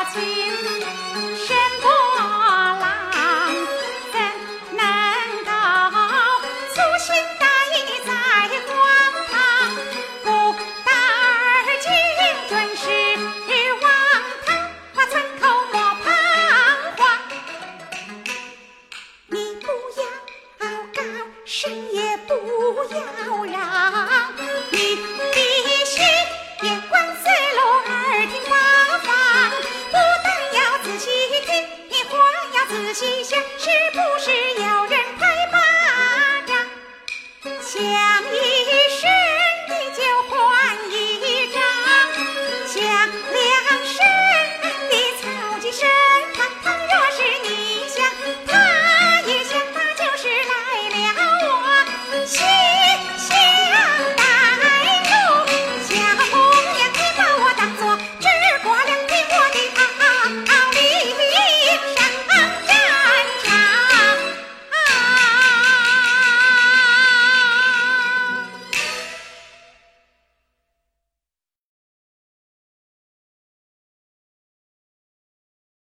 家亲，身不郎，怎能够粗心大意在荒唐？不待今樽是，望堂，我寸口莫彷徨。你不要高，谁也不要让，你。仔细想，是不是